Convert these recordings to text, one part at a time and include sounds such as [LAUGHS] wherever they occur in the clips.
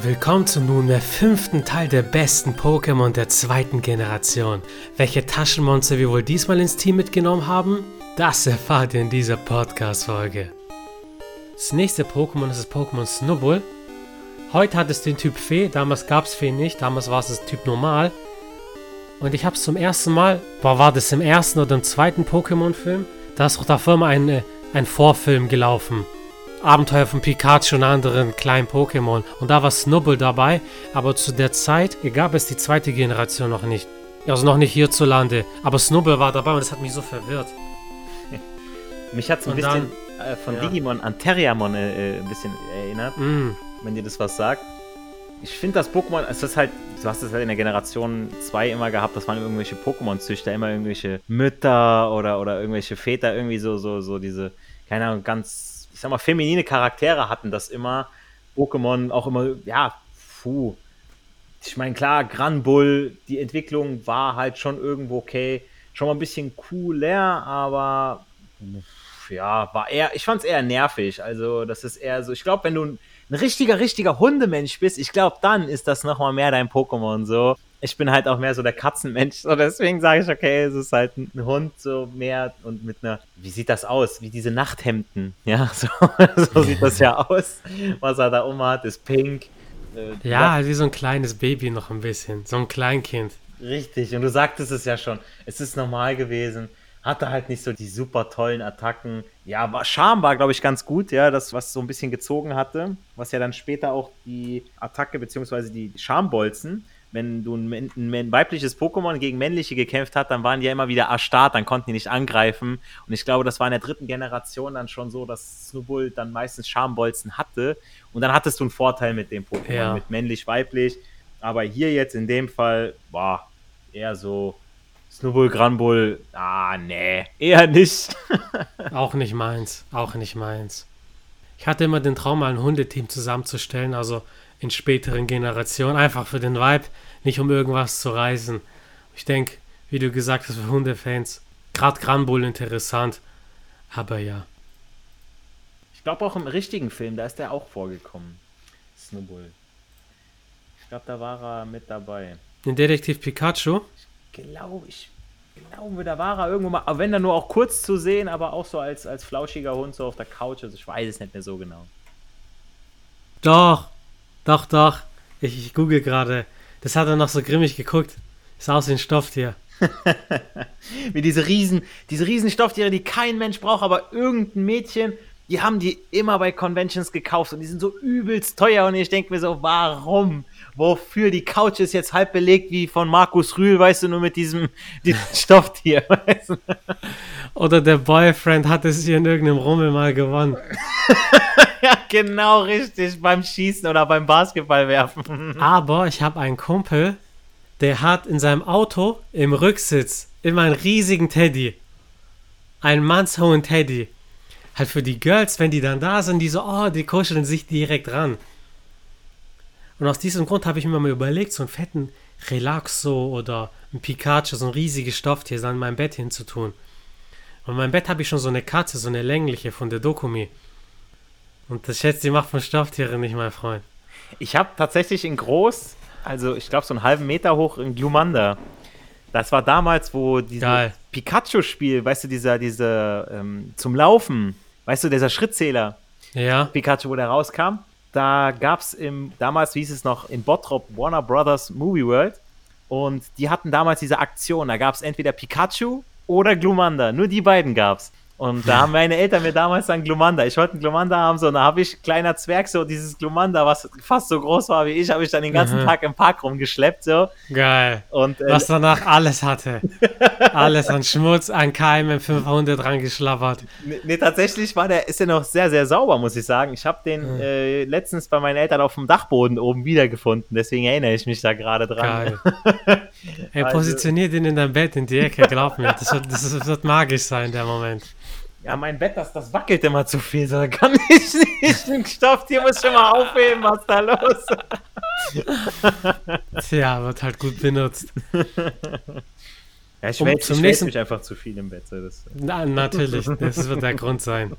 Willkommen zum nunmehr fünften Teil der besten Pokémon der zweiten Generation. Welche Taschenmonster wir wohl diesmal ins Team mitgenommen haben? Das erfahrt ihr in dieser Podcast-Folge. Das nächste Pokémon ist das Pokémon Snubbull. Heute hat es den Typ Fee, damals gab es Fee nicht, damals war es das Typ Normal. Und ich habe es zum ersten Mal, boah, war das im ersten oder im zweiten Pokémon-Film? Da ist auch davor mal ein, ein Vorfilm gelaufen. Abenteuer von Pikachu und anderen kleinen Pokémon. Und da war Snubbull dabei, aber zu der Zeit gab es die zweite Generation noch nicht. Also noch nicht hierzulande. Aber Snubbull war dabei und das hat mich so verwirrt. [LAUGHS] Mich hat es ein Und bisschen äh, von ja. Digimon an Terriamon äh, äh, ein bisschen erinnert, Mm, wenn dir das was sagt. Ich finde das Pokémon, es ist halt, du hast es halt in der Generation 2 immer gehabt, das waren irgendwelche Pokémon-Züchter, immer irgendwelche Mütter oder, oder irgendwelche Väter, irgendwie so, so, so diese, keine Ahnung, ganz, sag mal, feminine Charaktere hatten das immer. Pokémon auch immer, ja, puh. Ich meine, klar, Granbull, die Entwicklung war halt schon irgendwo okay, schon mal ein bisschen cooler, aber ja, war eher, ich fand es eher nervig. Also, das ist eher so, ich glaube, wenn du ein, richtiger, richtiger Hundemensch bist, ich glaube, dann ist das nochmal mehr dein Pokémon so. Ich bin halt auch mehr so der Katzenmensch, so deswegen sage ich, okay, es ist halt ein Hund so mehr und mit einer, wie sieht das aus? Wie diese Nachthemden, [LAUGHS] ja, so, so sieht das ja aus. Was er da um hat, ist pink. Äh, ja, halt wie so ein kleines Baby noch ein bisschen. So ein Kleinkind. Richtig, und du sagtest es ja schon, es ist normal gewesen, hatte halt nicht so die super tollen Attacken. Ja, war, Charme war, glaube ich, ganz gut, ja, das, was so ein bisschen gezogen hatte, was ja dann später auch die Attacke beziehungsweise die Charmbolzen, wenn du ein, ein, weibliches Pokémon gegen männliche gekämpft hat, dann waren die ja immer wieder erstarrt, dann konnten die nicht angreifen. Und ich glaube, das war in der dritten Generation dann schon so, dass Snubbull dann meistens Charmbolzen hatte. Und dann hattest du einen Vorteil mit dem Pokémon, Ja. mit männlich-weiblich. Aber hier jetzt in dem Fall, war eher so Snubbull, Granbull, ah, nee, eher nicht. [LAUGHS] Auch nicht meins. Auch nicht meins. Ich hatte immer den Traum, mal ein Hundeteam zusammenzustellen, also in späteren Generationen, einfach für den Vibe, nicht um irgendwas zu reißen. Ich denke, wie du gesagt hast, für Hundefans, gerade Granbull interessant. Aber ja. Ich glaube auch im richtigen Film, da ist der auch vorgekommen. Snubbull. Ich glaube, da war er mit dabei. In Detektiv Pikachu, Glaube ich. Glaube, da war er irgendwo mal, aber wenn dann nur auch kurz zu sehen, aber auch so als, als flauschiger Hund so auf der Couch. Also ich weiß es nicht mehr so genau. Doch, doch, doch. Ich, ich google gerade. Das hat er noch so grimmig geguckt. Ist aus wie ein Stofftier. [LAUGHS] Wie diese riesen, diese riesen Stofftiere, die kein Mensch braucht, aber irgendein Mädchen, die haben die immer bei Conventions gekauft und die sind so übelst teuer und ich denke mir so, warum? Wofür? Die Couch ist jetzt halb belegt wie von Markus Rühl, weißt du, nur mit diesem, [LAUGHS] diesem Stofftier, [LAUGHS] weißt du? Oder der Boyfriend hat es hier in irgendeinem Rummel mal gewonnen. [LAUGHS] Ja, genau richtig, beim Schießen oder beim Basketball werfen. Aber ich habe einen Kumpel, der hat in seinem Auto im Rücksitz immer einen riesigen Teddy. Einen mannshohen Teddy. Halt für die Girls, wenn die dann da sind, die so, oh, die kuscheln sich direkt ran. Und aus diesem Grund habe ich mir mal überlegt, so einen fetten Relaxo oder ein Pikachu, so ein riesiges Stofftier, so an meinem Bett hinzutun. Und in meinem Bett habe ich schon so eine Katze, so eine längliche von der Dokumi. Und das schätzt die Macht von Stofftieren nicht, mein Freund. Ich habe tatsächlich in groß, also ich glaube so einen halben Meter hoch in Glumanda. Das war damals, wo dieses. Pikachu-Spiel, weißt du, dieser, dieser ähm, zum Laufen, weißt du, dieser Schrittzähler, Ja? Pikachu, wo der rauskam. Da gab es im, damals hieß es noch in Bottrop Warner Brothers Movie World. Und die hatten damals diese Aktion. Da gab es entweder Pikachu oder Glumanda. Nur die beiden gab's. Und da haben meine Eltern mir damals dann Glumanda. Ich wollte einen Glumanda haben, so, und da habe ich, kleiner Zwerg, so dieses Glumanda, was fast so groß war wie ich, habe ich dann den ganzen Mhm. Tag im Park rumgeschleppt, so. Geil. Und äh, Was danach alles hatte. [LAUGHS] Alles an Schmutz, an Keimen, 500 dran geschlabbert. Nee, nee, tatsächlich war der, ist der noch sehr, sehr sauber, muss ich sagen. Ich habe den Mhm. äh, letztens bei meinen Eltern auf dem Dachboden oben wiedergefunden, deswegen erinnere ich mich da gerade dran. Geil. [LAUGHS] Hey, Also- positionier den in dein Bett in die Ecke, glaub mir. Das wird, das wird magisch sein, der Moment. Ja, mein Bett, das, das wackelt immer zu viel, so da kann [LAUGHS] ich nicht. Den Stofftier muss schon mal aufheben, was ist da los? Tja, wird halt gut benutzt. Ja, ich Um wälze wälz nächsten- mich einfach zu viel im Bett. So das, Na, natürlich, das wird der Grund sein.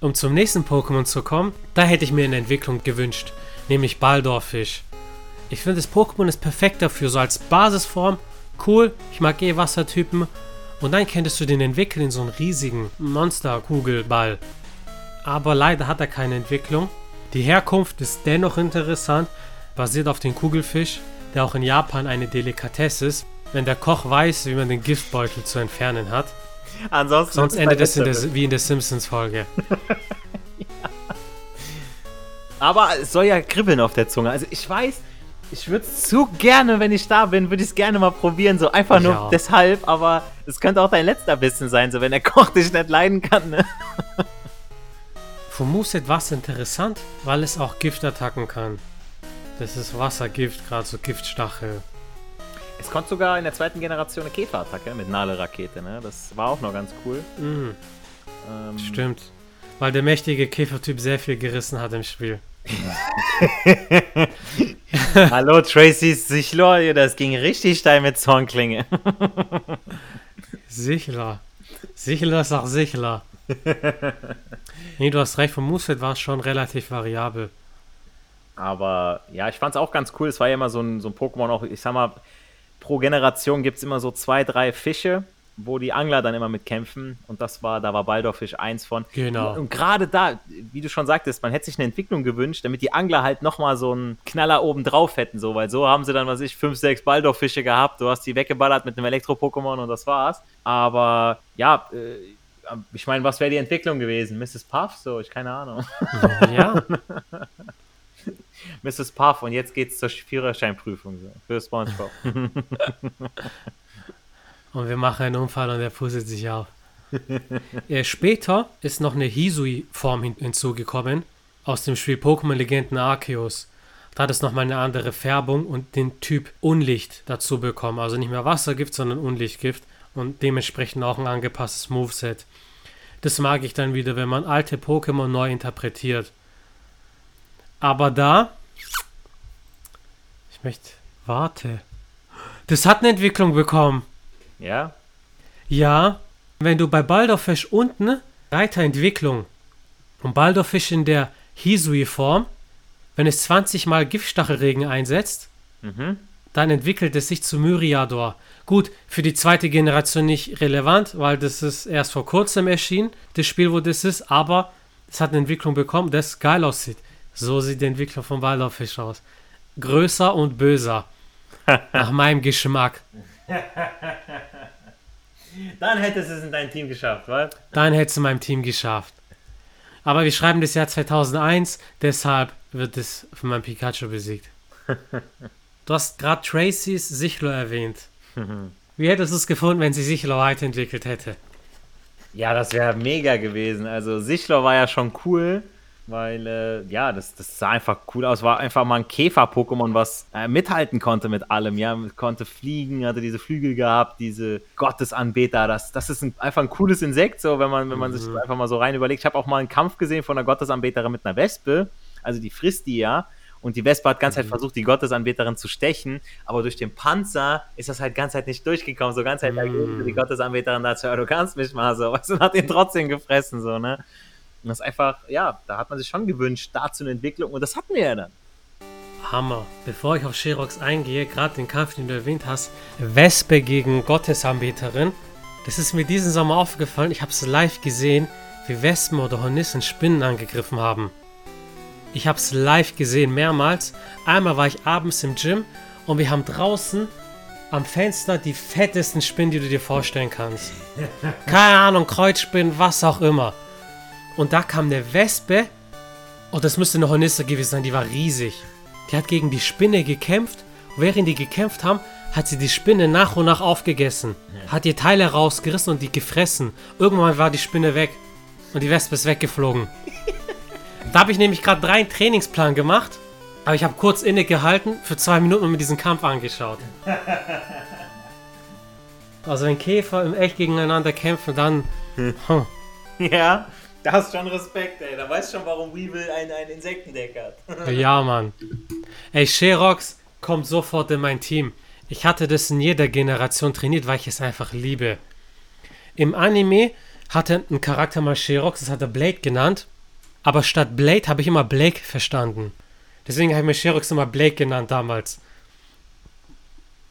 Um zum nächsten Pokémon zu kommen, da hätte ich mir eine Entwicklung gewünscht, nämlich Baldorfisch. Ich finde, das Pokémon ist perfekt dafür, so als Basisform. Cool, ich mag eh Wassertypen. Und dann könntest du den entwickeln in so einen riesigen Monsterkugelball. Aber leider hat er keine Entwicklung. Die Herkunft ist dennoch interessant, basiert auf dem Kugelfisch, der auch in Japan eine Delikatesse ist, wenn der Koch weiß, wie man den Giftbeutel zu entfernen hat. Ansonsten Sonst endet es in der, wie in der Simpsons-Folge. [LAUGHS] Aber es soll ja kribbeln auf der Zunge. Also ich weiß, ich würde es zu gerne, wenn ich da bin, würde ich es gerne mal probieren. So einfach nur Ja. deshalb, aber es könnte auch dein letzter Bissen sein, so wenn der [LAUGHS] Koch dich nicht leiden kann. Ne? Vom Moveset war es interessant, weil es auch Giftattacken kann. Das ist Wassergift, gerade so Giftstachel. Es kommt sogar in der zweiten Generation eine Käferattacke mit Nale-Rakete, ne? Das war auch noch ganz cool. Mhm, Ähm, stimmt. Weil der mächtige Käfertyp sehr viel gerissen hat im Spiel. [LAUGHS] Hallo Tracy's Sichlor, das ging richtig steil mit Zornklinge. Sichler. Sichler ist auch Sichler. nee, du hast recht, vom Moveset war es schon relativ variabel. Aber ja, ich fand's auch ganz cool. Es war ja immer so ein, so ein Pokémon, auch, ich sag mal, pro Generation gibt's immer so zwei, drei Fische, wo die Angler dann immer mitkämpfen. Und das war, da war Baldorfisch eins von. Genau. Und gerade da, wie du schon sagtest, man hätte sich eine Entwicklung gewünscht, damit die Angler halt nochmal so einen Knaller oben drauf hätten, so, weil so haben sie dann, was ich, fünf, sechs Baldorfische gehabt. Du hast die weggeballert mit einem Elektro-Pokémon und das war's. Aber ja, äh, ich meine, was wäre die Entwicklung gewesen? Mrs. Puff? So, ich keine Ahnung. [LAUGHS] Ja, [LAUGHS] Mrs. Puff und jetzt geht's zur Führerscheinprüfung so, für SpongeBob. [LAUGHS] und wir machen einen Unfall und er pustet sich auf. [LAUGHS] äh, später ist noch eine Hisui-Form hin hinzugekommen aus dem Spiel Pokémon Legenden Arceus. Da hat es nochmal eine andere Färbung und den Typ Unlicht dazu bekommen. Also nicht mehr Wassergift, sondern Unlichtgift und dementsprechend auch ein angepasstes Moveset. Das mag ich dann wieder, wenn man alte Pokémon neu interpretiert. Aber da. Ich möchte. Warte. Das hat eine Entwicklung bekommen. Ja? Ja, wenn du bei Baldorfisch unten Reiterentwicklung und Baldorfisch in der Hisui-Form, wenn es 20 mal Giftstachelregen einsetzt, Mhm. dann entwickelt es sich zu Myriador. Gut, für die zweite Generation nicht relevant, weil das ist erst vor kurzem erschienen, das Spiel, wo das ist, aber es hat eine Entwicklung bekommen, das geil aussieht. So sieht die Entwicklung von Baldorfisch aus. Größer und böser. [LAUGHS] Nach meinem Geschmack. [LAUGHS] Dann hättest du es in dein Team geschafft, was? Dann hättest du meinem Team geschafft. Aber wir schreiben das Jahr 2001, deshalb wird es von meinem Pikachu besiegt. [LAUGHS] Du hast gerade Tracy's Sichlo erwähnt. [LAUGHS] Wie hättest du es gefunden, wenn sie Sichlo weiterentwickelt hätte? Ja, das wäre mega gewesen. Also Sichler war ja schon cool, weil äh, ja, das, das sah einfach cool aus. War einfach mal ein Käfer-Pokémon, was äh, mithalten konnte mit allem. Ja, konnte fliegen, hatte diese Flügel gehabt, diese Gottesanbeter. Das, das ist ein, einfach ein cooles Insekt, so wenn man, wenn man sich das einfach mal so rein überlegt. Ich habe auch mal einen Kampf gesehen von einer Gottesanbeterin mit einer Wespe. Also die frisst die ja. Und die Wespe hat ganz Zeit versucht, die Gottesanbeterin zu stechen, aber durch den Panzer ist das halt ganz Zeit nicht durchgekommen. So ganz Mm. dagegen, die Gottesanbeterin dazu, du kannst mich mal so, weißt du, und hat ihn trotzdem gefressen, so, ne? Und das ist einfach, ja, da hat man sich schon gewünscht, dazu eine Entwicklung und das hatten wir ja dann. Hammer. Bevor ich auf Sherox eingehe, gerade den Kampf, den du erwähnt hast, Wespe gegen Gottesanbeterin. Das ist mir diesen Sommer aufgefallen. Ich habe es live gesehen, wie Wespen oder Hornissen Spinnen angegriffen haben. Ich habe es live gesehen, mehrmals. Einmal war ich abends im Gym und wir haben draußen am Fenster die fettesten Spinnen, die du dir vorstellen kannst. [LAUGHS] Keine Ahnung, Kreuzspinnen, was auch immer. Und da kam eine Wespe Oh, das müsste eine Hornisse gewesen sein, die war riesig. Die hat gegen die Spinne gekämpft. Und während die gekämpft haben, hat sie die Spinne nach und nach aufgegessen. Hat ihr Teile rausgerissen und die gefressen. Irgendwann war die Spinne weg. Und die Wespe ist weggeflogen. [LAUGHS] da habe ich nämlich gerade drei Trainingsplan gemacht. Aber ich habe kurz innegehalten, für zwei Minuten und mir diesen Kampf angeschaut. [LAUGHS] Also wenn Käfer im Echt gegeneinander kämpfen, dann... Hm. Ja, da hast schon Respekt, ey. Da weißt schon, warum Weevil ein, ein Insektendeck hat. [LAUGHS] Ja, Mann. Ey, Sherox kommt sofort in mein Team. Ich hatte das in jeder Generation trainiert, weil ich es einfach liebe. Im Anime hatte einen Charakter mal Sherox, das hat er Blade genannt. Aber statt Blade habe ich immer Blake verstanden. Deswegen habe ich mir Sherox immer Blake genannt damals.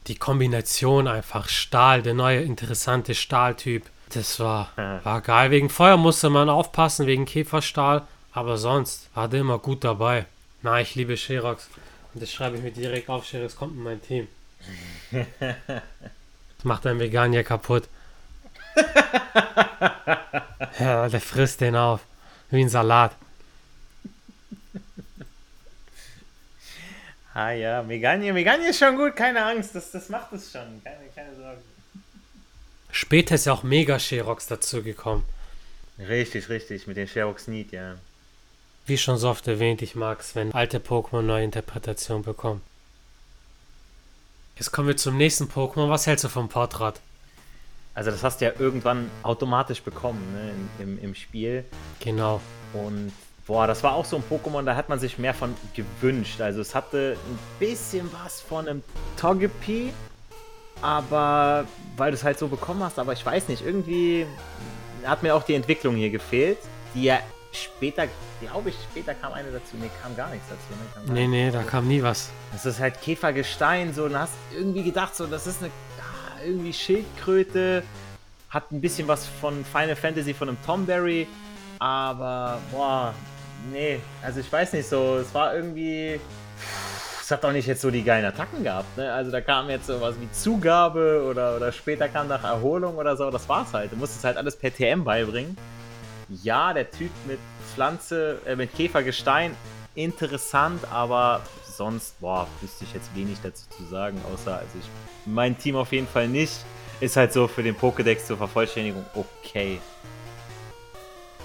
Die Kombination einfach Stahl, der neue interessante Stahltyp. Das war, war geil. Wegen Feuer musste man aufpassen, wegen Käferstahl. Aber sonst war der immer gut dabei. Na, ich liebe Sherox. Und das schreibe ich mir direkt auf. Sherox kommt in mein Team. [LAUGHS] Das macht einen Veganier kaputt. [LAUGHS] ja, der frisst den auf. Wie ein Salat. Ah ja, Meganie, Meganie ist schon gut, keine Angst, das, das macht es schon, keine, keine Sorge. Später ist ja auch Mega Sherox dazugekommen. Richtig, richtig, mit den Sherox Need, ja. Wie schon so oft erwähnt, ich mag es, wenn alte Pokémon neue Interpretationen bekommen. Jetzt kommen wir zum nächsten Pokémon. Was hältst du vom Portrat? Also das hast du ja irgendwann automatisch bekommen ne, im, im Spiel. Genau. Und boah, das war auch so ein Pokémon, da hat man sich mehr von gewünscht. Also es hatte ein bisschen was von einem Togepi, aber weil du es halt so bekommen hast, aber ich weiß nicht, irgendwie hat mir auch die Entwicklung hier gefehlt, die ja später, glaube ich, später kam eine dazu. Nee, kam gar nichts dazu. Ne? Kam Nee, nee, da kam nie was. Das ist halt Käfergestein, so, und hast irgendwie gedacht, so, das ist eine ah, irgendwie Schildkröte, hat ein bisschen was von Final Fantasy, von einem Tomberry, aber, boah, nee, also ich weiß nicht, so, es war irgendwie, es hat auch nicht jetzt so die geilen Attacken gehabt, ne? Also da kam jetzt sowas wie Zugabe oder, oder später kam nach Erholung oder so, das war's halt. Du musstest halt alles per TM beibringen. Ja, der Typ mit Pflanze, äh, mit Käfergestein, interessant, aber sonst, boah, wüsste ich jetzt wenig dazu zu sagen, außer, also ich, mein Team auf jeden Fall nicht. Ist halt so für den Pokédex zur Vervollständigung okay.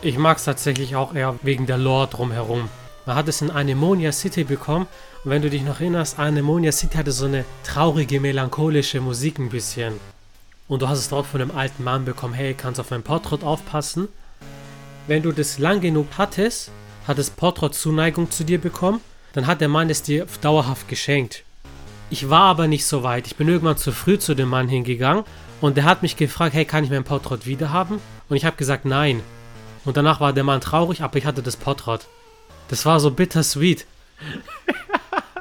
Ich mag es tatsächlich auch eher wegen der Lore drumherum. Man hat es in Anemonia City bekommen und wenn du dich noch erinnerst, Anemonia City hatte so eine traurige, melancholische Musik ein bisschen. Und du hast es dort von einem alten Mann bekommen, hey, kannst auf mein Porträt aufpassen. Wenn du das lang genug hattest, hat das Porträt Zuneigung zu dir bekommen, dann hat der Mann es dir dauerhaft geschenkt. Ich war aber nicht so weit. Ich bin irgendwann zu früh zu dem Mann hingegangen und der hat mich gefragt, hey, kann ich mein Porträt wieder haben? Und ich habe gesagt, nein. Und danach war der Mann traurig, aber ich hatte das Porträt. Das war so bittersweet. [LAUGHS]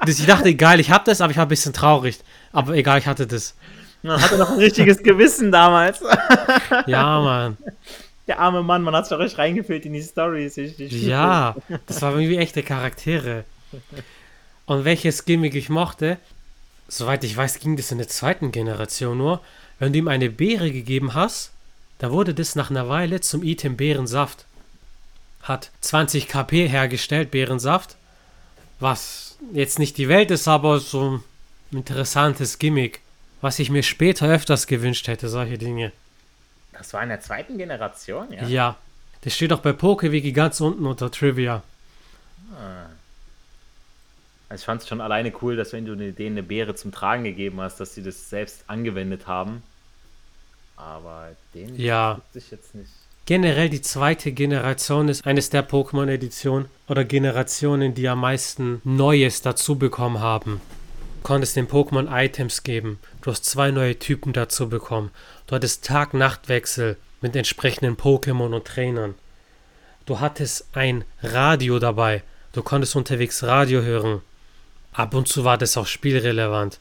Ich dachte, egal, ich hab das, aber ich war ein bisschen traurig. Aber egal, ich hatte das. Man hatte noch ein richtiges Gewissen damals. Ja, Mann. Der arme Mann, man hat sich doch richtig reingefühlt in die Stories. Ja, das waren irgendwie echte Charaktere. Und welches Gimmick ich mochte, soweit ich weiß, ging das in der zweiten Generation nur. Wenn du ihm eine Beere gegeben hast, da wurde das nach einer Weile zum Item Beerensaft. Hat 20 KP hergestellt, Beerensaft. Was jetzt nicht die Welt ist, aber so ein interessantes Gimmick. Was ich mir später öfters gewünscht hätte, solche Dinge. Das war in der zweiten Generation, ja? Ja. Das steht auch bei PokeWiki ganz unten unter Trivia. Also ich fand es schon alleine cool, dass wenn du ne- denen eine Beere zum Tragen gegeben hast, dass sie das selbst angewendet haben. Aber den Ja. wusste ich jetzt nicht. Generell die zweite Generation ist eines der Pokémon-Editionen oder Generationen, die am meisten Neues dazu bekommen haben. Du konntest den Pokémon Items geben. Du hast zwei neue Typen dazu bekommen. Du hattest Tag-Nacht-Wechsel mit entsprechenden Pokémon und Trainern. Du hattest ein Radio dabei. Du konntest unterwegs Radio hören. Ab und zu war das auch spielrelevant.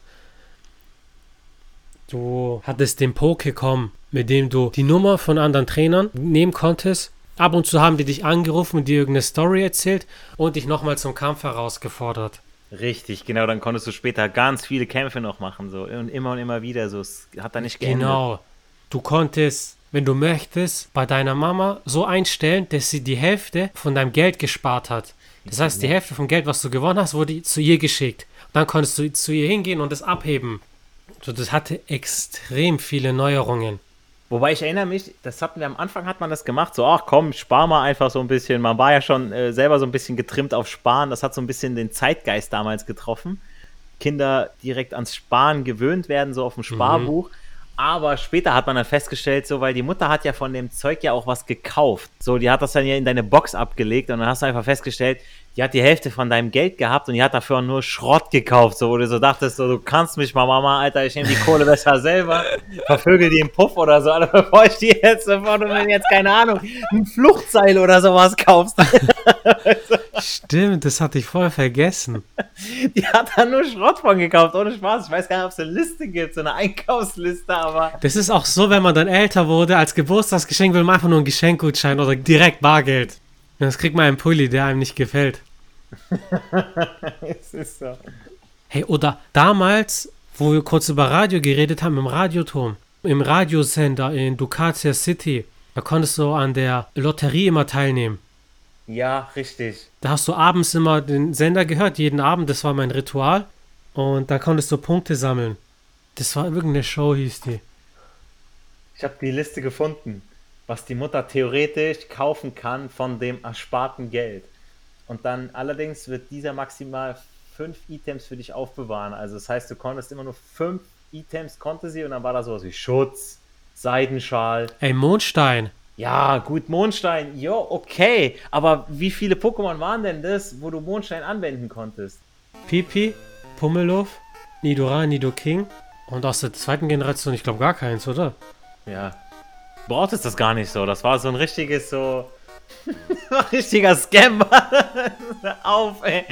Du hattest den Pokécom, mit dem du die Nummer von anderen Trainern nehmen konntest. Ab und zu haben die dich angerufen und dir irgendeine Story erzählt und dich nochmal zum Kampf herausgefordert. Richtig, genau, dann konntest du später ganz viele Kämpfe noch machen, so und immer und immer wieder, so es hat da nicht geendet. Genau. Du konntest, wenn du möchtest, bei deiner Mama so einstellen, dass sie die Hälfte von deinem Geld gespart hat. Das heißt, die Hälfte vom Geld, was du gewonnen hast, wurde zu ihr geschickt. Dann konntest du zu ihr hingehen und es abheben. So, das hatte extrem viele Neuerungen. Wobei ich erinnere mich, das hatten wir am Anfang hat man das gemacht, so ach komm, spar mal einfach so ein bisschen. Man war ja schon äh, selber so ein bisschen getrimmt auf Sparen, das hat so ein bisschen den Zeitgeist damals getroffen. Kinder direkt ans Sparen gewöhnt werden, so auf dem Sparbuch. Aber später hat man dann festgestellt, so, weil die Mutter hat ja von dem Zeug ja auch was gekauft. So, die hat das dann ja in deine Box abgelegt und dann hast du einfach festgestellt, die hat die Hälfte von deinem Geld gehabt und die hat dafür nur Schrott gekauft, so wo du so dachtest, so, du kannst mich mal, Mama, Alter, ich nehme die Kohle besser selber, [LAUGHS] vervögel die im Puff oder so, Alter, [LAUGHS] bevor ich die jetzt, bevor du mir jetzt, keine Ahnung, ein Fluchtseil oder sowas kaufst. [LAUGHS] Stimmt, das hatte ich voll vergessen. Die hat da nur Schrott von gekauft, ohne Spaß. Ich weiß gar nicht, ob es eine Liste gibt, so eine Einkaufsliste, aber. Das ist auch so, wenn man dann älter wurde, als Geburtstagsgeschenk will man einfach nur einen Geschenkgutschein oder direkt Bargeld. Das kriegt man einen Pulli, der einem nicht gefällt. [LAUGHS] es ist so. Hey, oder damals, wo wir kurz über Radio geredet haben, im Radioturm, im Radiosender in Ducatia City, da konntest du an der Lotterie immer teilnehmen. Ja, richtig. Da hast du abends immer den Sender gehört, jeden Abend, das war mein Ritual. Und da konntest du Punkte sammeln. Das war irgendeine Show, hieß die. Ich habe die Liste gefunden, was die Mutter theoretisch kaufen kann von dem ersparten Geld. Und dann allerdings wird dieser maximal fünf Items für dich aufbewahren. Also das heißt, du konntest immer nur fünf Items, konnte sie und dann war da sowas wie Schutz, Seidenschal. Ey, Mondstein. Ja, gut, Mondstein, jo, okay. Aber wie viele Pokémon waren denn das, wo du Mondstein anwenden konntest? Pipi, Pummeluff, Nidora, Nidoking und aus der zweiten Generation, ich glaube gar keins, oder? Ja. Brauchtest das gar nicht so. Das war so ein richtiges so [LAUGHS] Richtiger Scam. [LAUGHS] auf, ey.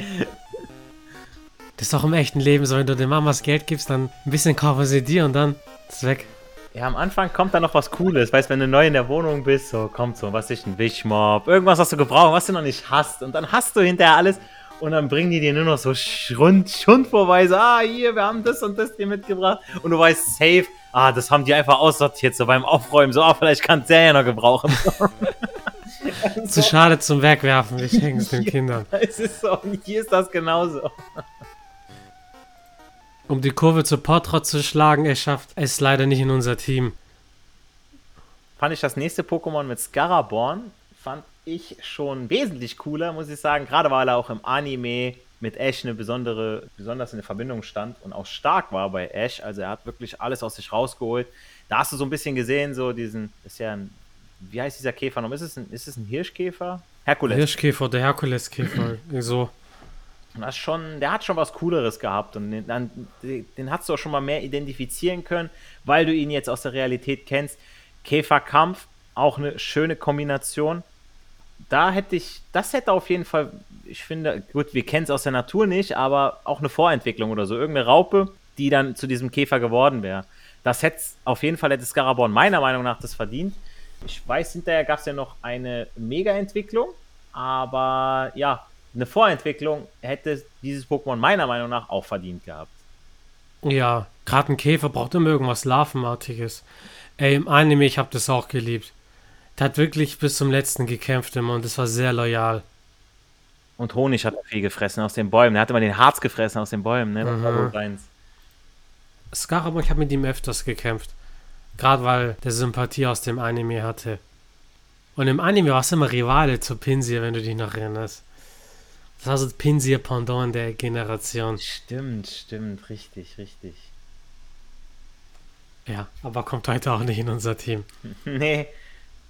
Das ist doch im echten Leben so, wenn du den Mamas Geld gibst, dann ein bisschen kaufen sie dir und dann ist es weg. Ja, am Anfang kommt da noch was Cooles. Weißt wenn du neu in der Wohnung bist, so kommt so, was ist ein Wischmob, irgendwas, was du gebraucht, was du noch nicht hast. Und dann hast du hinterher alles und dann bringen die dir nur noch so Schund, Schund vorbei. So, ah, hier, wir haben das und das dir mitgebracht. Und du weißt safe, ah, das haben die einfach aussortiert, so beim Aufräumen. So, ah, vielleicht kann der ja noch gebrauchen. [LAUGHS] Zu schade zum Wegwerfen, wir schenken es den [LAUGHS] Kindern. Es ist so, und hier ist das genauso. Um die Kurve zu Portrott zu schlagen, er schafft es leider nicht in unser Team. Fand ich das nächste Pokémon mit Scaraborn, fand ich schon wesentlich cooler, muss ich sagen. Gerade weil er auch im Anime mit Ash eine besondere, besonders in der Verbindung stand und auch stark war bei Ash. Also er hat wirklich alles aus sich rausgeholt. Da hast du so ein bisschen gesehen, so diesen, ist ja ein wie heißt dieser Käfer noch? Ist es ein, ist es ein Hirschkäfer? Herkules. Hirschkäfer, der Herkuleskäfer. [CLEARS THROAT] so. das schon, der hat schon was Cooleres gehabt und den, dann, den hast du auch schon mal mehr identifizieren können, weil du ihn jetzt aus der Realität kennst. Käferkampf, auch eine schöne Kombination. Da hätte ich, das hätte auf jeden Fall, ich finde, gut, wir kennen es aus der Natur nicht, aber auch eine Vorentwicklung oder so. Irgendeine Raupe, die dann zu diesem Käfer geworden wäre. Das hätte auf jeden Fall hätte Scaraborn meiner Meinung nach das verdient. Ich weiß, hinterher gab es ja noch eine Mega-Entwicklung, aber ja, eine Vorentwicklung hätte dieses Pokémon meiner Meinung nach auch verdient gehabt. Ja, gerade ein Käfer braucht immer irgendwas Larvenartiges. Ey, im Anime, ich habe das auch geliebt. Der hat wirklich bis zum letzten gekämpft immer und das war sehr loyal. Und Honig hat er viel gefressen aus den Bäumen. Er hat immer den Harz gefressen aus den Bäumen, ne? Mhm. Scarabon, ich habe mit ihm öfters gekämpft. Gerade weil der Sympathie aus dem Anime hatte. Und im Anime war es immer Rivale zu Pinsir, wenn du dich noch erinnerst. Das war so Pinsir Pendant der Generation. Stimmt, stimmt, richtig, richtig. Ja, aber kommt heute auch nicht in unser Team. [LAUGHS] nee,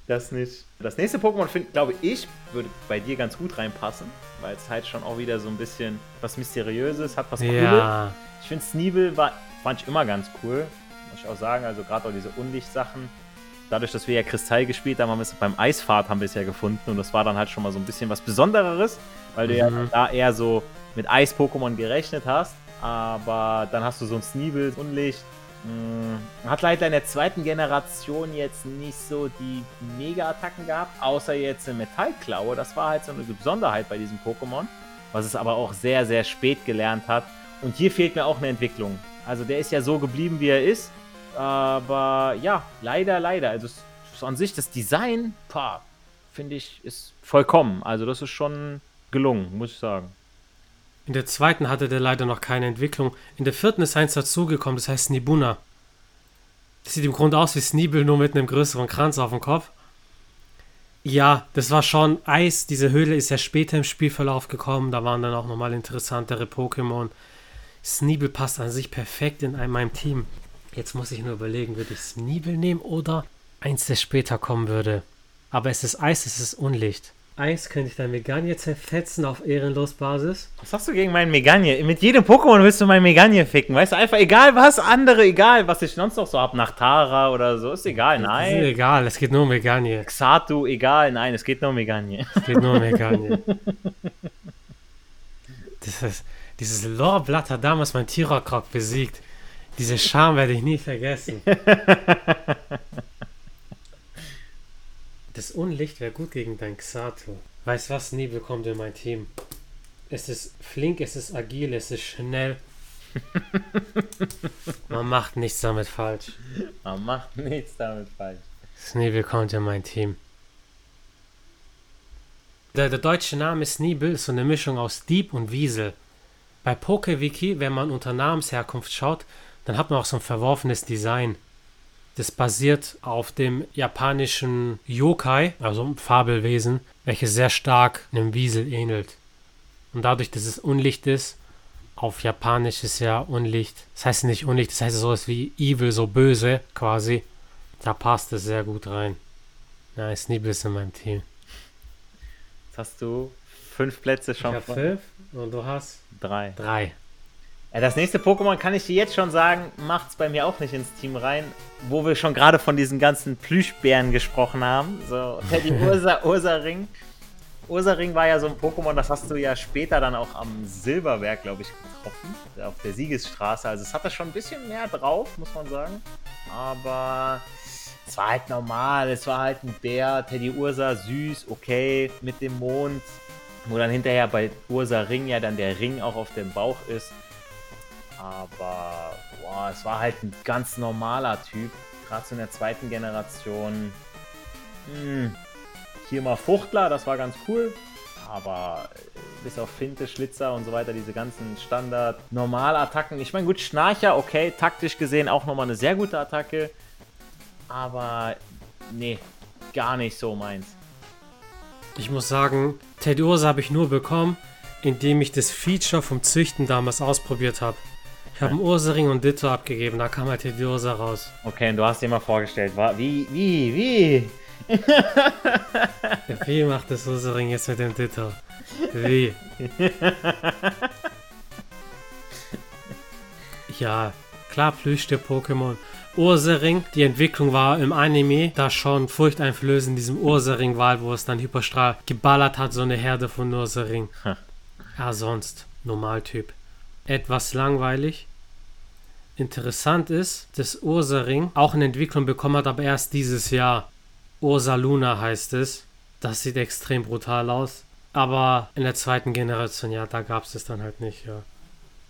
das nicht. Das nächste Pokémon, glaube ich, würde bei dir ganz gut reinpassen, weil es halt schon auch wieder so ein bisschen was Mysteriöses hat, was Cooles. Ja. Ich finde Sneebel war, fand ich immer ganz cool muss ich auch sagen. Also gerade auch diese Unlichtsachen. Dadurch, dass wir ja Kristall gespielt haben, haben wir es beim Eisfahrt haben wir es ja gefunden und das war dann halt schon mal so ein bisschen was Besondereres, weil du ja mhm. da eher so mit Eis-Pokémon gerechnet hast. Aber dann hast du so ein Sneebel, Unlicht. Hm, hat leider in der zweiten Generation jetzt nicht so die Mega-Attacken gehabt, außer jetzt in Metallklaue. Das war halt so eine Besonderheit bei diesem Pokémon, was es aber auch sehr, sehr spät gelernt hat. Und hier fehlt mir auch eine Entwicklung. Also der ist ja so geblieben, wie er ist. Aber ja, leider, leider. Also so an sich das Design, finde ich, ist vollkommen. Also das ist schon gelungen, muss ich sagen. In der zweiten hatte der leider noch keine Entwicklung. In der vierten ist eins dazugekommen, das heißt Nibuna. Das sieht im Grunde aus wie Sneebel, nur mit einem größeren Kranz auf dem Kopf. Ja, das war schon Eis. Diese Höhle ist ja später im Spielverlauf gekommen. Da waren dann auch nochmal interessantere Pokémon. Sneebel passt an sich perfekt in meinem Team. Jetzt muss ich nur überlegen, würde ich Sneebel nehmen oder eins, das später kommen würde. Aber es ist Eis, es ist Unlicht. 1 könnte ich dein Meganier zerfetzen auf Ehrenlos-Basis. Was sagst du gegen meinen Meganier? Mit jedem Pokémon willst du meinen Meganier ficken. Weißt du, einfach egal was, andere, egal was ich sonst noch so hab, nach Tara oder so, ist egal, nein. Ist egal, es geht nur um Meganier. Xatu, egal, nein, es geht nur um Meganier. Es geht nur um Meganier. [LAUGHS] das ist, dieses Lorblatt hat damals mein Tyrokroc besiegt. Diese Scham werde ich nie vergessen. [LAUGHS] Das Unlicht wäre gut gegen dein Xatu. Weißt was? Nie bekommt in mein Team. Es ist flink, es ist agil, es ist schnell. [LAUGHS] Man macht nichts damit falsch. Man macht nichts damit falsch. Sneebel kommt in mein Team. Der, der deutsche Name Sneebel ist so eine Mischung aus Dieb und Wiesel. Bei PokeWiki, wenn man unter Namensherkunft schaut, dann hat man auch so ein verworfenes Design. Das basiert auf dem japanischen Yokai, also einem Fabelwesen, welches sehr stark einem Wiesel ähnelt. Und dadurch, dass es Unlicht ist, auf Japanisch ist ja Unlicht, das heißt nicht Unlicht, das heißt sowas wie Evil, so böse quasi. Da passt es sehr gut rein. Ja, Sneebel ist in meinem Team. Jetzt hast du fünf Plätze schon. Ich habe fünf und du hast drei. Drei. Ja, das nächste Pokémon kann ich dir jetzt schon sagen, macht es bei mir auch nicht ins Team rein, wo wir schon gerade von diesen ganzen Plüschbären gesprochen haben. So, Teddy [LAUGHS] Ursa, Ursaring. Ursaring war ja so ein Pokémon, das hast du ja später dann auch am Silberberg, glaube ich, getroffen, auf der Siegesstraße. Also es hatte schon ein bisschen mehr drauf, muss man sagen. Aber es war halt normal, es war halt ein Bär, Teddy Ursa, süß, okay, mit dem Mond. Wo dann hinterher bei Ursa Ring ja dann der Ring auch auf dem Bauch ist. Aber boah, es war halt ein ganz normaler Typ. Gerade so in der zweiten Generation. Hm, hier mal Fuchtler, das war ganz cool. Aber bis auf Finte, Schlitzer und so weiter, diese ganzen Standard-Normalattacken. Ich meine, gut, Schnarcher, okay, taktisch gesehen auch nochmal eine sehr gute Attacke. Aber nee, gar nicht so meins. Ich muss sagen, Teddy Ursa habe ich nur bekommen, indem ich das Feature vom Züchten damals ausprobiert habe. Ich habe einen Ursaring und Ditto abgegeben, da kam halt die Ursa raus. Okay, und du hast dir mal vorgestellt, wa? wie, wie, wie? wie macht das Ursaring jetzt mit dem Ditto? Wie? ja, klar plüschte Pokémon. Ursaring, die Entwicklung war im Anime da schon furchteinflößend in diesem Ursaring-Wald, wo es dann Hyperstrahl geballert hat, so eine Herde von Ursaring. ja, sonst, Normaltyp. Etwas langweilig, Interessant ist, dass Ursaring auch eine Entwicklung bekommen hat, aber erst dieses Jahr. Ursa Luna heißt es. Das sieht extrem brutal aus. Aber in der zweiten Generation, ja, da gab es es dann halt nicht, ja.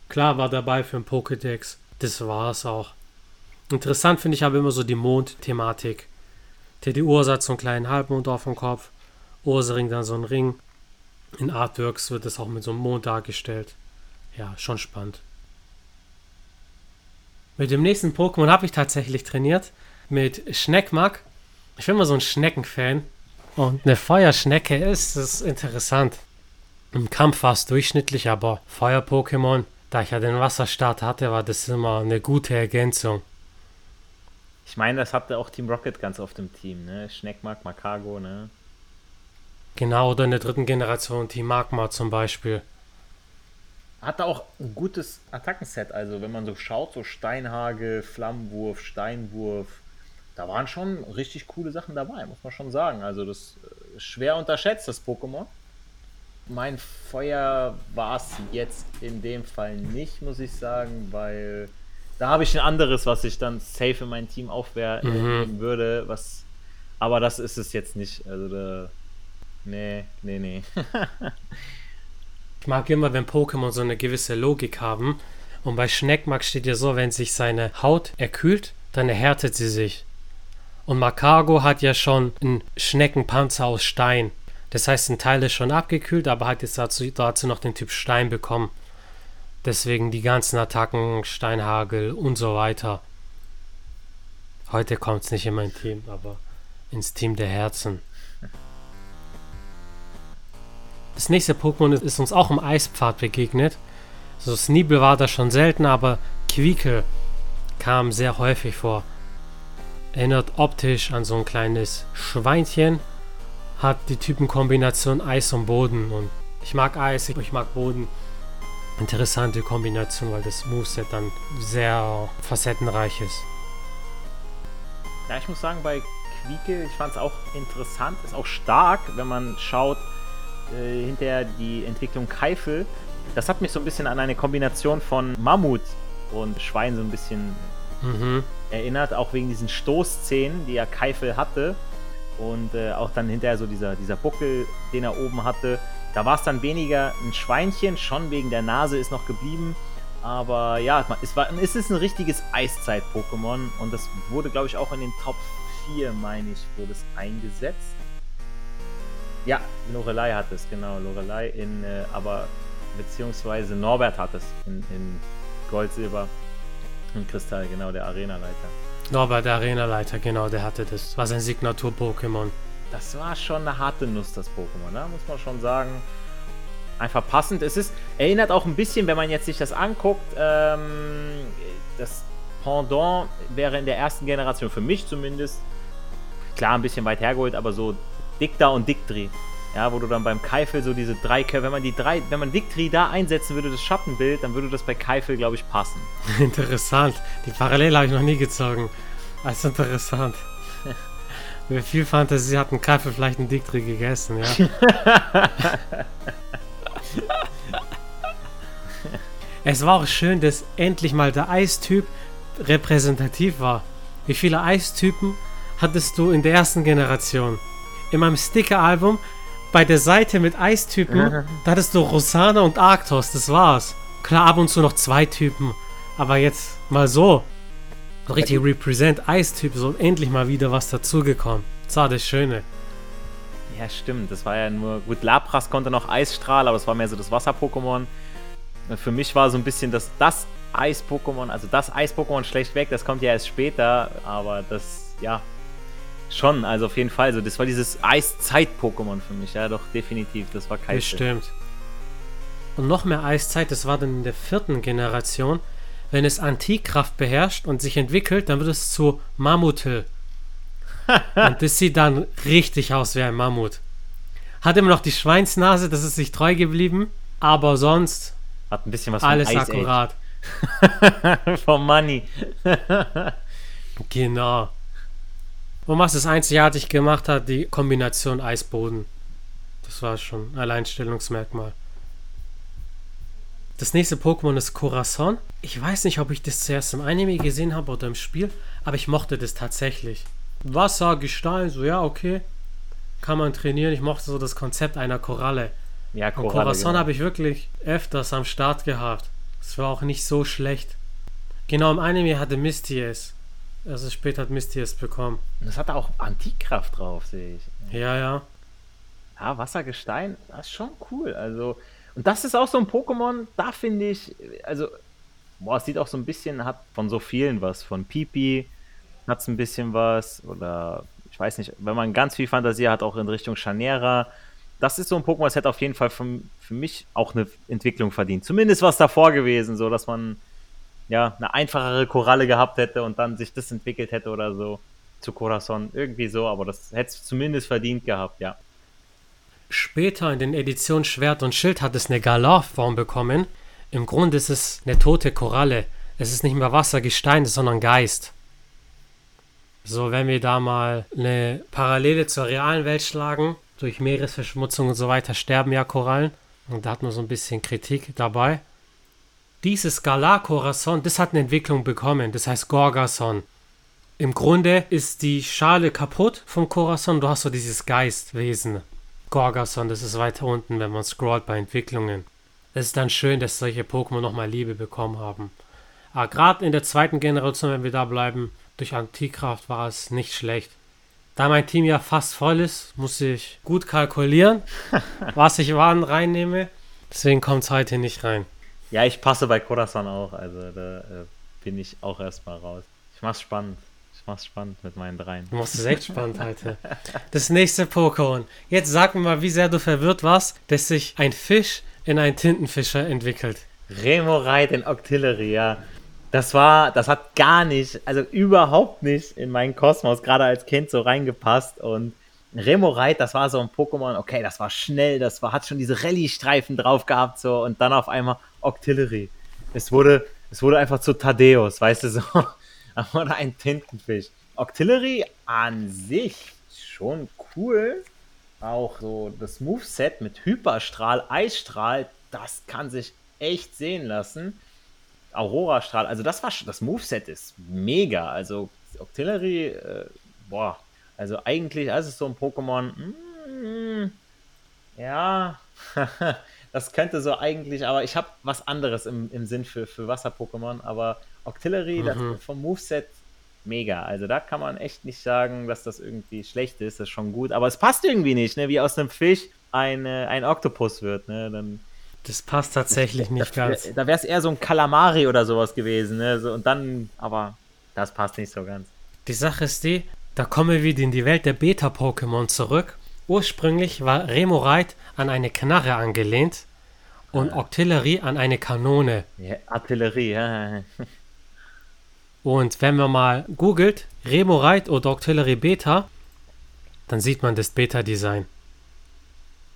Klar war dabei für ein Pokédex. Das war es auch. Interessant finde ich aber immer so die Mond-Thematik. Teddy Ursa hat so einen kleinen Halbmond auf dem Kopf. Ursaring dann so ein Ring. In Artworks wird es auch mit so einem Mond dargestellt. Ja, schon spannend. Mit dem nächsten Pokémon habe ich tatsächlich trainiert. Mit Schneckmark. Ich bin immer so ein Schneckenfan. Und eine Feuerschnecke ist, ist interessant. Im Kampf war es durchschnittlich, aber Feuer-Pokémon, da ich ja den Wasserstart hatte, war das immer eine gute Ergänzung. Ich meine, das hatte auch Team Rocket ganz oft im Team, ne? Schneckmark, Makago, ne? Genau, oder in der dritten Generation Team Magma zum Beispiel. Hatte auch ein gutes Attackenset. Also, wenn man so schaut, so Steinhagel, Flammenwurf, Steinwurf, da waren schon richtig coole Sachen dabei, muss man schon sagen. Also, das ist äh, schwer unterschätzt, das Pokémon. Mein Feuer war es jetzt in dem Fall nicht, muss ich sagen, weil da habe ich ein anderes, was ich dann safe in mein Team aufwerten mhm. würde. Was, aber das ist es jetzt nicht. Also, da. Nee, nee, nee. [LAUGHS] Ich mag immer, wenn Pokémon so eine gewisse Logik haben. Und bei Schneckmark steht ja so, wenn sich seine Haut erkühlt, dann erhärtet sie sich. Und Makago hat ja schon einen Schneckenpanzer aus Stein. Das heißt, ein Teil ist schon abgekühlt, aber hat jetzt dazu, dazu noch den Typ Stein bekommen. Deswegen die ganzen Attacken, Steinhagel und so weiter. Heute kommt es nicht in mein Team, aber ins Team der Herzen. Das nächste Pokémon ist, uns auch im Eispfad begegnet. So Sneebel war da schon selten, aber Quiekel kam sehr häufig vor. Erinnert optisch an so ein kleines Schweinchen. hat die Typenkombination Eis und Boden. Und ich mag Eis, ich mag Boden. Interessante Kombination, weil das Moveset dann sehr facettenreich ist. Ja, ich muss sagen, bei Quieke, ich fand es auch interessant, ist auch stark, wenn man schaut, äh, hinterher die Entwicklung Keifel. Das hat mich so ein bisschen an eine Kombination von Mammut und Schwein so ein bisschen mhm. erinnert, auch wegen diesen Stoßzähnen, die ja Keifel hatte. Und äh, auch dann hinterher so dieser, dieser Buckel, den er oben hatte. Da war es dann weniger ein Schweinchen, schon wegen der Nase ist noch geblieben. Aber ja, es, war, es ist ein richtiges Eiszeit-Pokémon und das wurde, glaube ich, auch in den Top 4, meine ich, wurde es eingesetzt. Ja, Lorelei hat es, genau. Lorelei in, äh, aber beziehungsweise Norbert hat es in, in Gold, Silber und Kristall, genau, der Arenaleiter. Norbert, der Arenaleiter, genau, der hatte das. War sein Signatur-Pokémon. Das war schon eine harte Nuss, das Pokémon, ne? muss man schon sagen. Einfach passend. Es ist, erinnert auch ein bisschen, wenn man jetzt sich das anguckt, ähm, das Pendant wäre in der ersten Generation, für mich zumindest, klar ein bisschen weit hergeholt, aber so Dicta und Dictri. Ja, wo du dann beim Keifel so diese drei, wenn man die drei, wenn man Dictri da einsetzen würde, das Schattenbild, dann würde das bei Keifel, glaube ich, passen. [LAUGHS] Interessant. Die Parallele habe ich noch nie gezogen. Das ist interessant. [LAUGHS] Mit viel Fantasie hat ein Keifel vielleicht ein Dictri gegessen, ja. [LAUGHS] es war auch schön, dass endlich mal der Eistyp repräsentativ war. Wie viele Eistypen hattest du in der ersten Generation? In meinem Sticker-Album bei der Seite mit Eistypen, [LAUGHS] da hattest du Rosana und Arctos, das war's. Klar, ab und zu noch zwei Typen, aber jetzt mal so. Richtig represent Eistyp, so endlich mal wieder was dazugekommen. Das war das Schöne. Ja, stimmt. Das war ja nur. Gut, Lapras konnte noch Eisstrahl, aber es war mehr so das Wasser-Pokémon. Für mich war so ein bisschen das, das Eis-Pokémon, also das Eis-Pokémon schlecht weg, das kommt ja erst später, aber das, ja, Schon, also auf jeden Fall. So, das war dieses Eiszeit-Pokémon für mich, ja, doch, definitiv. Das war kein Das stimmt. Und noch mehr Eiszeit, das war dann in der vierten Generation. Wenn es Antikkraft beherrscht und sich entwickelt, dann wird es zu Mammutel. [LAUGHS] und das sieht dann richtig aus wie ein Mammut. Hat immer noch die Schweinsnase, das ist sich treu geblieben, aber sonst hat ein bisschen was von alles Ice akkurat. [LAUGHS] Vom Money. [LAUGHS] genau. Und was es einzigartig gemacht hat, die Kombination Eisboden. Das war schon ein Alleinstellungsmerkmal. Das nächste Pokémon ist Corazon. Ich weiß nicht, ob ich das zuerst im Anime gesehen habe oder im Spiel, aber ich mochte das tatsächlich. Wasser, Gestein, so ja, okay. Kann man trainieren. Ich mochte so das Konzept einer Koralle. Ja, Koralle, Und Corazon genau. habe ich wirklich öfters am Start gehabt. Es war auch nicht so schlecht. Genau, im Anime hatte Misty es. Also später hat Misty es bekommen. Das hat auch Antikkraft drauf, sehe ich. Ja, ja. Ja, Wassergestein, das ist schon cool. Also, und das ist auch so ein Pokémon, da finde ich, also, boah, es sieht auch so ein bisschen, hat von so vielen was. Von Pipi hat es ein bisschen was. Oder, ich weiß nicht, wenn man ganz viel Fantasie hat, auch in Richtung Chanera. Das ist so ein Pokémon, das hätte auf jeden Fall für, für mich auch eine Entwicklung verdient. Zumindest was davor gewesen, so dass man ja, eine einfachere Koralle gehabt hätte und dann sich das entwickelt hätte oder so zu Corazon. Irgendwie so, aber das hätte es zumindest verdient gehabt, ja. Später in den Editionen Schwert und Schild hat es eine Galar-Form bekommen. Im Grunde ist es eine tote Koralle. Es ist nicht mehr Wassergestein, sondern Geist. So, wenn wir da mal eine Parallele zur realen Welt schlagen, durch Meeresverschmutzung und so weiter sterben ja Korallen. Und da hat man so ein bisschen Kritik dabei. Dieses Galar Corazon, das hat eine Entwicklung bekommen, das heißt Gorgason. Im Grunde ist die Schale kaputt vom Corazon, du hast so dieses Geistwesen. Gorgason, das ist weiter unten, wenn man scrollt bei Entwicklungen. Es ist dann schön, dass solche Pokémon nochmal Liebe bekommen haben. Aber gerade in der zweiten Generation, wenn wir da bleiben, durch Antikraft war es nicht schlecht. Da mein Team ja fast voll ist, muss ich gut kalkulieren, [LAUGHS] was ich wann reinnehme. Deswegen kommt es heute nicht rein. Ja, ich passe bei Corazon auch. Also da äh, bin ich auch erstmal raus. Ich mach's spannend. Ich mach's spannend mit meinen dreien. Du machst es echt spannend heute. Das nächste Pokémon. Jetzt sag mir mal, wie sehr du verwirrt warst, dass sich ein Fisch in einen Tintenfischer entwickelt. Remorite in Octillery, ja. Das war, das hat gar nicht, also überhaupt nicht in meinen Kosmos, gerade als Kind so reingepasst. Und Remoraid, das war so ein Pokémon, okay, das war schnell, das war, hat schon diese Rallye-Streifen drauf gehabt, so, und dann auf einmal Octillery. Es wurde, es wurde einfach zu Thaddeus, weißt du, so. [LAUGHS] Oder ein Tintenfisch. Octillery an sich schon cool. Auch so das Moveset mit Hyperstrahl, Eisstrahl, das kann sich echt sehen lassen. Aurora-Strahl, also das war das Moveset ist mega. Also Octillery, äh, boah, also eigentlich, als es so ein Pokémon, mm, ja, [LAUGHS] das könnte so eigentlich, aber ich habe was anderes im, im Sinn für, für Wasser-Pokémon, aber Octillery, mhm. das, vom Moveset mega. Also da kann man echt nicht sagen, dass das irgendwie schlecht ist. Das ist schon gut. Aber es passt irgendwie nicht, ne? wie aus einem Fisch ein, äh, ein Oktopus wird. Ne? Dann, das passt tatsächlich nicht da, ganz. Da wäre es eher so ein Kalamari oder sowas gewesen. Ne? So, und dann, aber das passt nicht so ganz. Die Sache ist die, da kommen wir wieder in die Welt der Beta-Pokémon zurück. Ursprünglich war Remoraid an eine Knarre angelehnt und ah. Octillery an eine Kanone. Ja, Artillerie, ja. Und wenn man mal googelt, Remoraid oder Octillery Beta, dann sieht man das Beta-Design.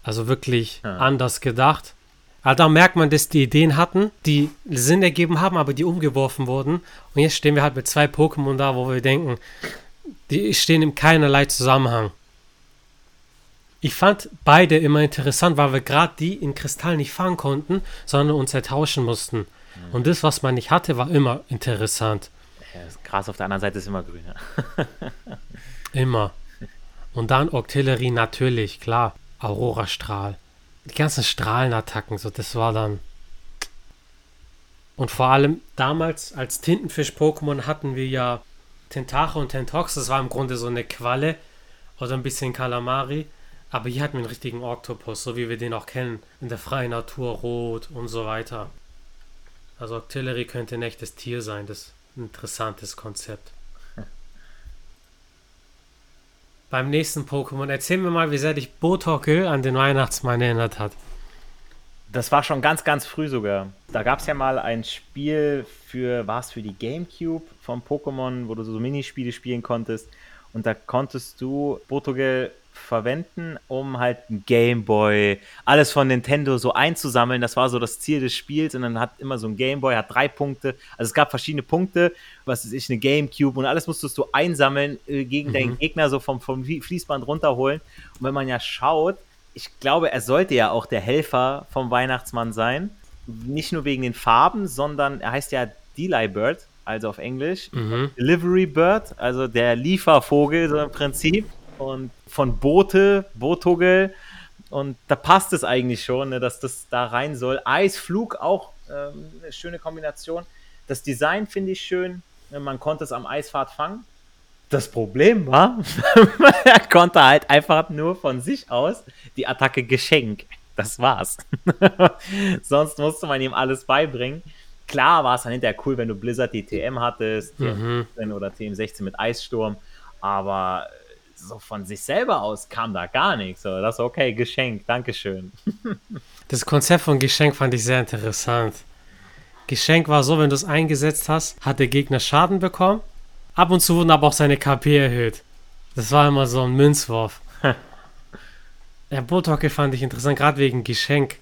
Also wirklich ja. anders gedacht. Aber da merkt man, dass die Ideen hatten, die Sinn ergeben haben, aber die umgeworfen wurden. Und jetzt stehen wir halt mit zwei Pokémon da, wo wir denken, die stehen in keinerlei Zusammenhang. Ich fand beide immer interessant, weil wir gerade die in Kristall nicht fangen konnten, sondern uns ertauschen mussten. Mhm. Und das, was man nicht hatte, war immer interessant. Ja, das Gras auf der anderen Seite ist immer grüner. [LAUGHS] immer. Und dann Octillery natürlich, klar. Aurora-Strahl. Die ganzen Strahlenattacken, so das war dann. Und vor allem damals als Tintenfisch-Pokémon hatten wir ja Tentache und Tentox, das war im Grunde so eine Qualle oder ein bisschen Kalamari. Aber hier hatten wir einen richtigen Oktopus, so wie wir den auch kennen, in der freien Natur, rot und so weiter. Also Octillery könnte ein echtes Tier sein, das ist ein interessantes Konzept. Beim nächsten Pokémon, erzähl mir mal, wie sehr dich Botokel an den Weihnachtsmann erinnert hat. Das war schon ganz, ganz früh sogar. Da gab es ja mal ein Spiel für, war es für die Gamecube vom Pokémon, wo du so Minispiele spielen konntest. Und da konntest du Botogel verwenden, um halt ein Gameboy, alles von Nintendo so einzusammeln. Das war so das Ziel des Spiels. Und dann hat immer so ein Gameboy, hat drei Punkte. Also es gab verschiedene Punkte, was ist ich, eine Gamecube und alles musstest du einsammeln, äh, gegen mhm. deinen Gegner so vom, vom Fließband runterholen. Und wenn man ja schaut, ich glaube, er sollte ja auch der Helfer vom Weihnachtsmann sein. Nicht nur wegen den Farben, sondern er heißt ja Delay Bird, also auf Englisch. Mhm. Delivery Bird, also der Liefervogel so im Prinzip. Und von Bote, Botogel. Und da passt es eigentlich schon, ne, dass das da rein soll. Eisflug auch ähm, eine schöne Kombination. Das Design finde ich schön. Man konnte es am Eisfahrt fangen. Das Problem war, [LAUGHS] er konnte halt einfach nur von sich aus die Attacke Geschenk. Das war's. [LAUGHS] Sonst musste man ihm alles beibringen. Klar war es dann hinterher cool, wenn du Blizzard die TM hattest mhm. oder TM16 mit Eissturm, aber so von sich selber aus kam da gar nichts. So, das ist okay, Geschenk, Dankeschön. [LAUGHS] das Konzept von Geschenk fand ich sehr interessant. Geschenk war so, wenn du es eingesetzt hast, hat der Gegner Schaden bekommen Ab und zu wurden aber auch seine KP erhöht. Das war immer so ein Münzwurf. [LAUGHS] Der Botocke fand ich interessant, gerade wegen Geschenk.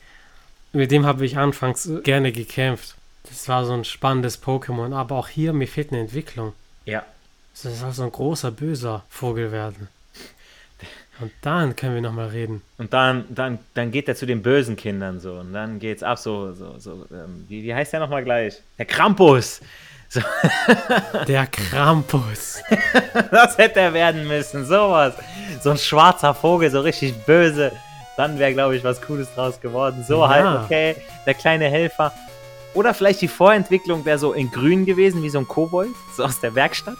Mit dem habe ich anfangs gerne gekämpft. Das war so ein spannendes Pokémon, aber auch hier, mir fehlt eine Entwicklung. Ja. Das soll so ein großer, böser Vogel werden. Und dann können wir nochmal reden. Und dann, dann, dann geht er zu den bösen Kindern so. Und dann geht's ab so, so, so ähm, wie, wie heißt der nochmal gleich? Der Krampus! So. Der Krampus. [LAUGHS] das hätte er werden müssen, sowas. So ein schwarzer Vogel, so richtig böse. Dann wäre, glaube ich, was Cooles draus geworden. So ja. halt, okay, der kleine Helfer. Oder vielleicht die Vorentwicklung wäre so in grün gewesen, wie so ein Kobold, so aus der Werkstatt.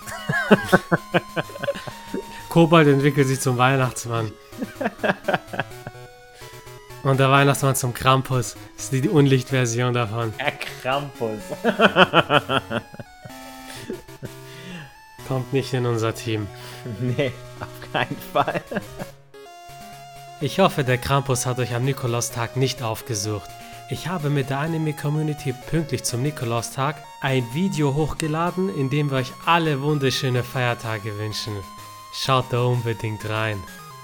Kobold entwickelt sich zum Weihnachtsmann. [LAUGHS] Und der Weihnachtsmann zum Krampus. Das ist die Unlichtversion davon. [LAUGHS] Der Krampus. [LAUGHS] Kommt nicht in unser Team. Nee, auf keinen Fall. Ich hoffe, der Krampus hat euch am Nikolaustag nicht aufgesucht. Ich habe mit der Anime-Community pünktlich zum Nikolaustag ein Video hochgeladen, in dem wir euch alle wunderschöne Feiertage wünschen. Schaut da unbedingt rein.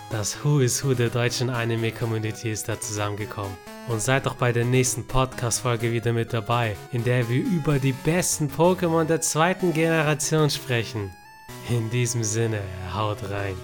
Das Who is Who der deutschen Anime-Community ist da zusammengekommen. Und seid doch bei der nächsten Podcast-Folge wieder mit dabei, in der wir über die besten Pokémon der zweiten Generation sprechen. In diesem Sinne, haut rein.